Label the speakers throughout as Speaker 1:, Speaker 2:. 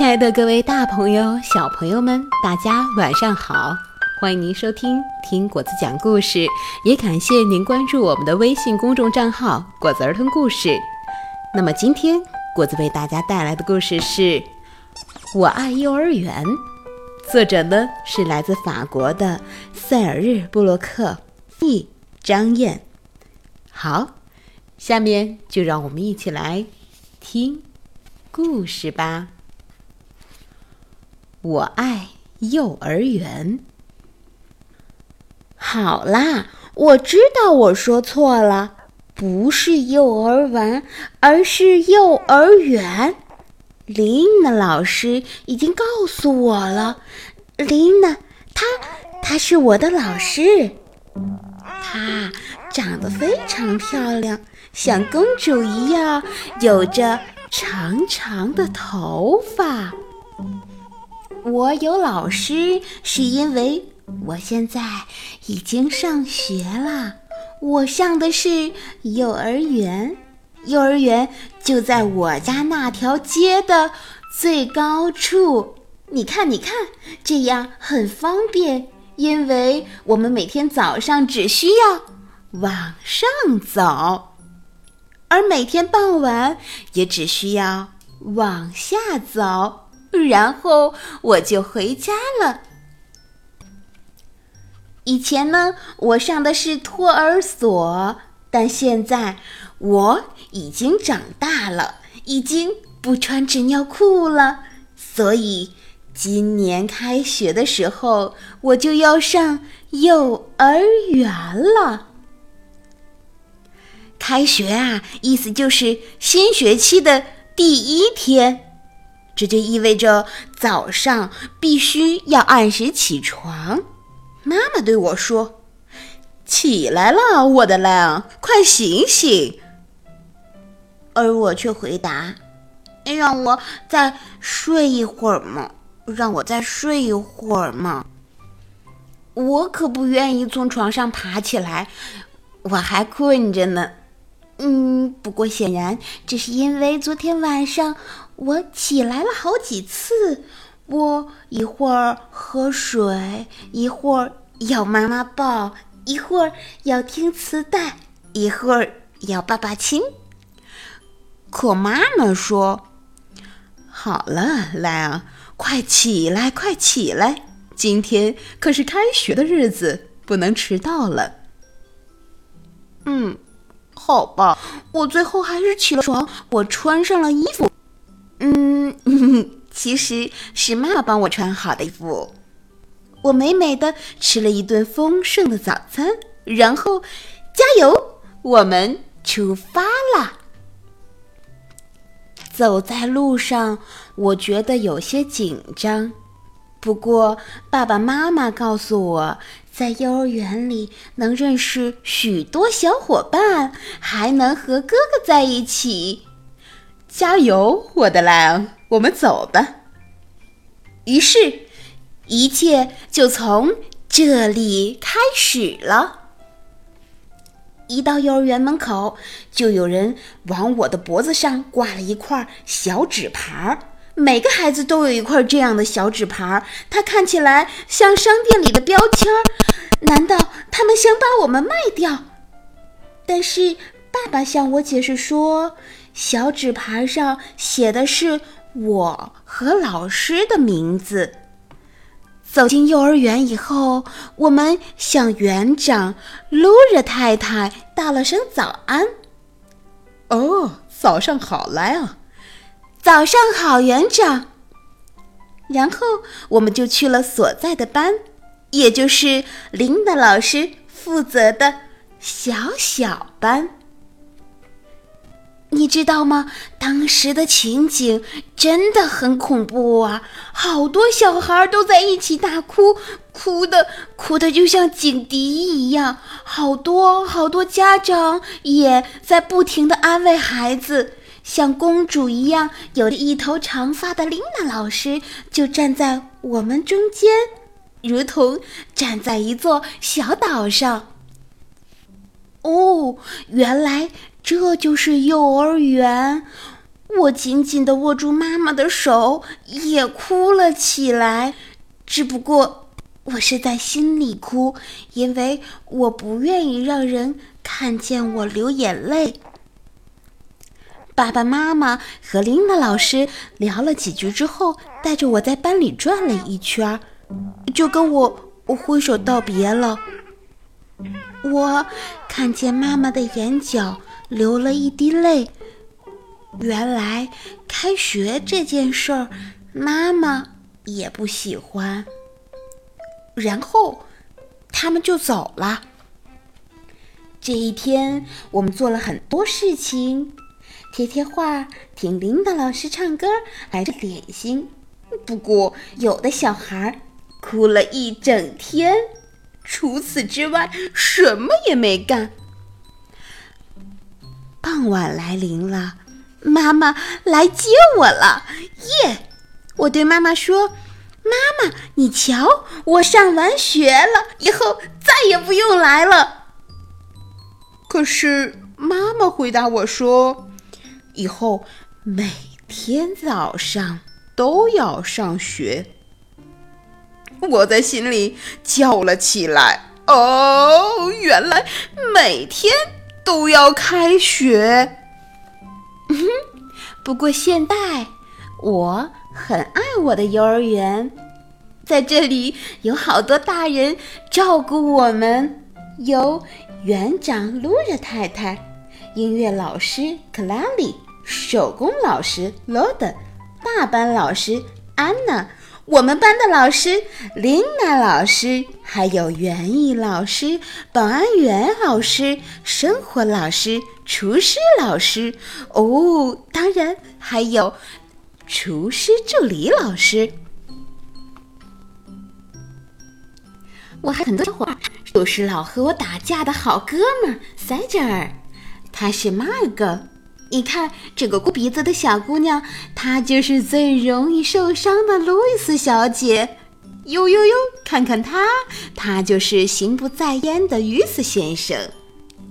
Speaker 1: 亲爱的各位大朋友、小朋友们，大家晚上好！欢迎您收听听果子讲故事，也感谢您关注我们的微信公众账号“果子儿童故事”。那么今天果子为大家带来的故事是《我爱幼儿园》，作者呢是来自法国的塞尔日·布洛克，译张燕。好，下面就让我们一起来听故事吧。我爱幼儿园。
Speaker 2: 好啦，我知道我说错了，不是幼儿园，而是幼儿园。琳娜老师已经告诉我了，琳娜，她，她是我的老师，她长得非常漂亮，像公主一样，有着长长的头发。我有老师，是因为我现在已经上学了。我上的是幼儿园，幼儿园就在我家那条街的最高处。你看，你看，这样很方便，因为我们每天早上只需要往上走，而每天傍晚也只需要往下走。然后我就回家了。以前呢，我上的是托儿所，但现在我已经长大了，已经不穿纸尿裤了，所以今年开学的时候我就要上幼儿园了。开学啊，意思就是新学期的第一天。这就意味着早上必须要按时起床。妈妈对我说：“起来了，我的狼，快醒醒！”而我却回答：“让我再睡一会儿嘛，让我再睡一会儿嘛。”我可不愿意从床上爬起来，我还困着呢。嗯，不过显然这是因为昨天晚上。我起来了好几次，我一会儿喝水，一会儿要妈妈抱，一会儿要听磁带，一会儿要爸爸亲。可妈妈说：“
Speaker 1: 好了，莱昂，快起来，快起来！今天可是开学的日子，不能迟到了。”
Speaker 2: 嗯，好吧，我最后还是起了床，我穿上了衣服。嗯，其实是妈妈帮我穿好的衣服。我美美的吃了一顿丰盛的早餐，然后加油，我们出发啦！走在路上，我觉得有些紧张。不过爸爸妈妈告诉我，在幼儿园里能认识许多小伙伴，还能和哥哥在一起。
Speaker 1: 加油，我的狼！我们走吧。
Speaker 2: 于是，一切就从这里开始了。一到幼儿园门口，就有人往我的脖子上挂了一块小纸牌儿。每个孩子都有一块这样的小纸牌儿，它看起来像商店里的标签儿。难道他们想把我们卖掉？但是爸爸向我解释说。小纸牌上写的是我和老师的名字。走进幼儿园以后，我们向园长露热太太道了声早安。
Speaker 1: 哦，早上好，莱昂。
Speaker 2: 早上好，园长。然后我们就去了所在的班，也就是琳达老师负责的小小班。你知道吗？当时的情景真的很恐怖啊！好多小孩都在一起大哭，哭的哭的就像警笛一样。好多好多家长也在不停的安慰孩子。像公主一样有着一头长发的琳娜老师就站在我们中间，如同站在一座小岛上。哦，原来。这就是幼儿园，我紧紧地握住妈妈的手，也哭了起来。只不过我是在心里哭，因为我不愿意让人看见我流眼泪。爸爸妈妈和琳达老师聊了几句之后，带着我在班里转了一圈，就跟我挥手道别了。我看见妈妈的眼角流了一滴泪。原来开学这件事儿，妈妈也不喜欢。然后他们就走了。这一天，我们做了很多事情。贴贴画，听琳达老师唱歌，来着点心。不过，有的小孩哭了一整天，除此之外什么也没干。傍晚来临了，妈妈来接我了，耶！我对妈妈说：“妈妈，你瞧，我上完学了，以后再也不用来了。”可是妈妈回答我说。以后每天早上都要上学，我在心里叫了起来：“哦，原来每天都要开学。”嗯哼不过现在我很爱我的幼儿园，在这里有好多大人照顾我们，有园长露热太太。音乐老师克拉里，手工老师罗德，大班老师安娜，我们班的老师琳娜老师，还有园艺老师、保安员老师、生活老师、厨师老师，哦，当然还有厨师助理老师。我还很多小伙伴，就是老和我打架的好哥们儿塞吉尔。他是 Marg，你看这个哭鼻子的小姑娘，她就是最容易受伤的路易斯小姐。哟哟哟，看看她，她就是心不在焉的于斯先生，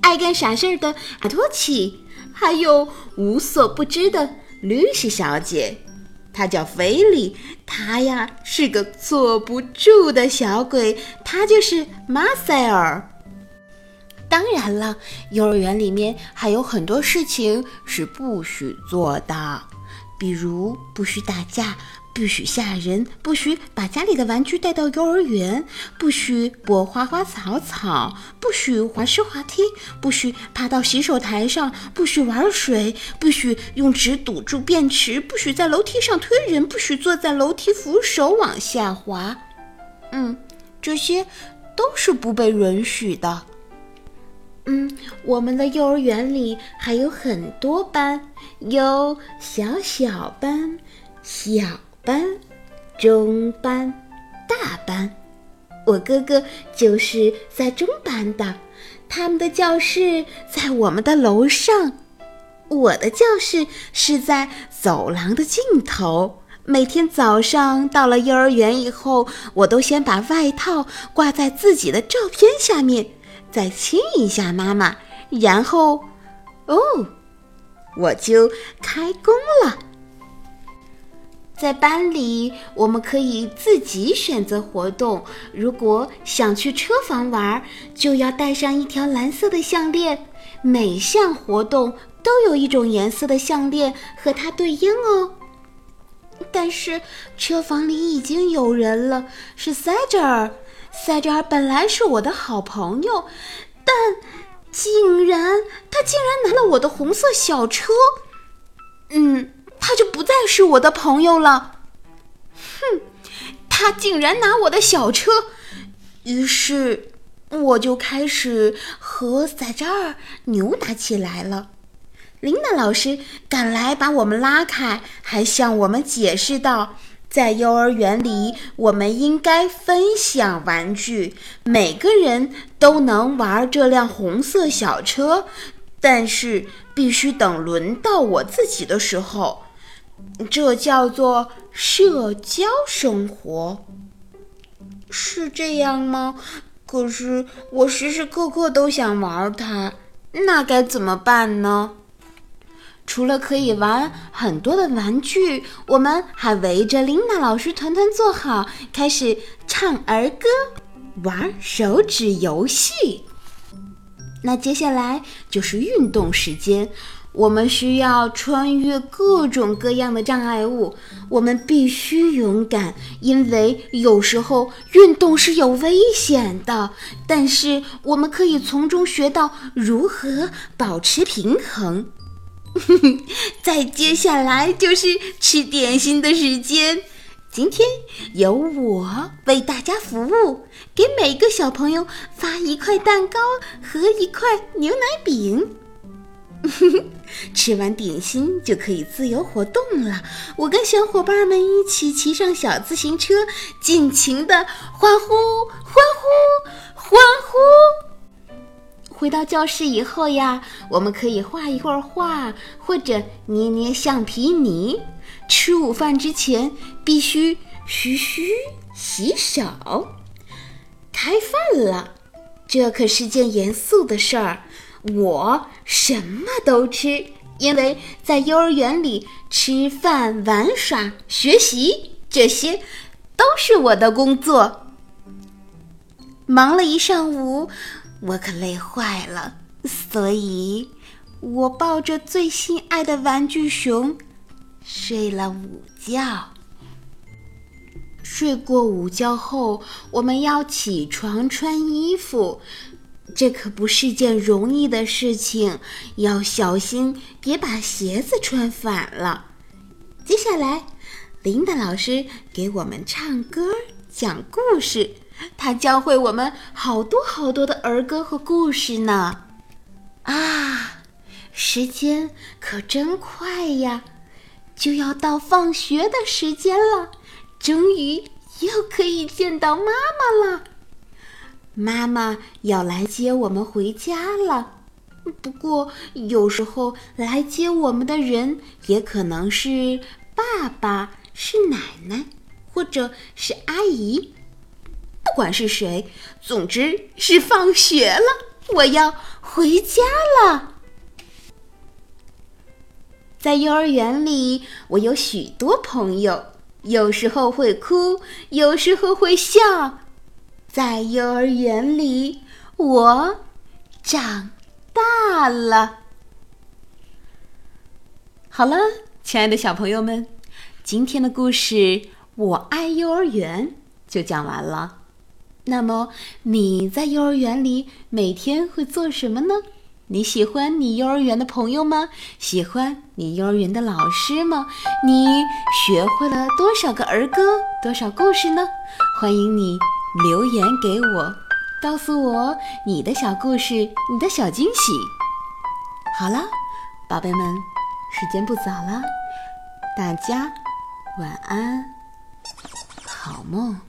Speaker 2: 爱干傻事儿的阿托奇，还有无所不知的律师小姐，她叫菲利，她呀是个坐不住的小鬼，她就是马塞尔。当然了，幼儿园里面还有很多事情是不许做的，比如不许打架，不许吓人，不许把家里的玩具带到幼儿园，不许拨花花草草，不许滑溜滑梯，不许爬到洗手台上，不许玩水，不许用纸堵住便池，不许在楼梯上推人，不许坐在楼梯扶手往下滑。嗯，这些都是不被允许的。嗯，我们的幼儿园里还有很多班，有小小班、小班、中班、大班。我哥哥就是在中班的，他们的教室在我们的楼上，我的教室是在走廊的尽头。每天早上到了幼儿园以后，我都先把外套挂在自己的照片下面。再亲一下妈妈，然后，哦，我就开工了。在班里，我们可以自己选择活动。如果想去车房玩，就要带上一条蓝色的项链。每项活动都有一种颜色的项链和它对应哦。但是车房里已经有人了，是塞哲尔。塞哲尔本来是我的好朋友，但竟然他竟然拿了我的红色小车，嗯，他就不再是我的朋友了。哼，他竟然拿我的小车，于是我就开始和塞哲尔扭打起来了。琳达老师赶来把我们拉开，还向我们解释道。在幼儿园里，我们应该分享玩具，每个人都能玩这辆红色小车，但是必须等轮到我自己的时候。这叫做社交生活，是这样吗？可是我时时刻刻都想玩它，那该怎么办呢？除了可以玩很多的玩具，我们还围着琳娜老师团团坐好，开始唱儿歌，玩手指游戏。那接下来就是运动时间。我们需要穿越各种各样的障碍物，我们必须勇敢，因为有时候运动是有危险的。但是我们可以从中学到如何保持平衡。再接下来就是吃点心的时间，今天由我为大家服务，给每个小朋友发一块蛋糕和一块牛奶饼。吃完点心就可以自由活动了。我跟小伙伴们一起骑上小自行车，尽情的欢呼、欢呼、欢呼。回到教室以后呀，我们可以画一会儿画，或者捏捏橡皮泥。吃午饭之前必须嘘嘘洗手。开饭了，这可是件严肃的事儿。我什么都吃，因为在幼儿园里吃饭、玩耍、学习，这些都是我的工作。忙了一上午，我可累坏了，所以我抱着最心爱的玩具熊睡了午觉。睡过午觉后，我们要起床穿衣服。这可不是件容易的事情，要小心，别把鞋子穿反了。接下来，琳达老师给我们唱歌、讲故事，他教会我们好多好多的儿歌和故事呢。啊，时间可真快呀，就要到放学的时间了，终于又可以见到妈妈了。妈妈要来接我们回家了，不过有时候来接我们的人也可能是爸爸、是奶奶，或者是阿姨。不管是谁，总之是放学了，我要回家了。在幼儿园里，我有许多朋友，有时候会哭，有时候会笑。在幼儿园里，我长大了。
Speaker 1: 好了，亲爱的小朋友们，今天的故事《我爱幼儿园》就讲完了。那么你在幼儿园里每天会做什么呢？你喜欢你幼儿园的朋友吗？喜欢你幼儿园的老师吗？你学会了多少个儿歌，多少故事呢？欢迎你。留言给我，告诉我你的小故事，你的小惊喜。好了，宝贝们，时间不早了，大家晚安，好梦。